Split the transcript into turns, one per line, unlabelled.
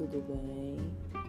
tudo bem.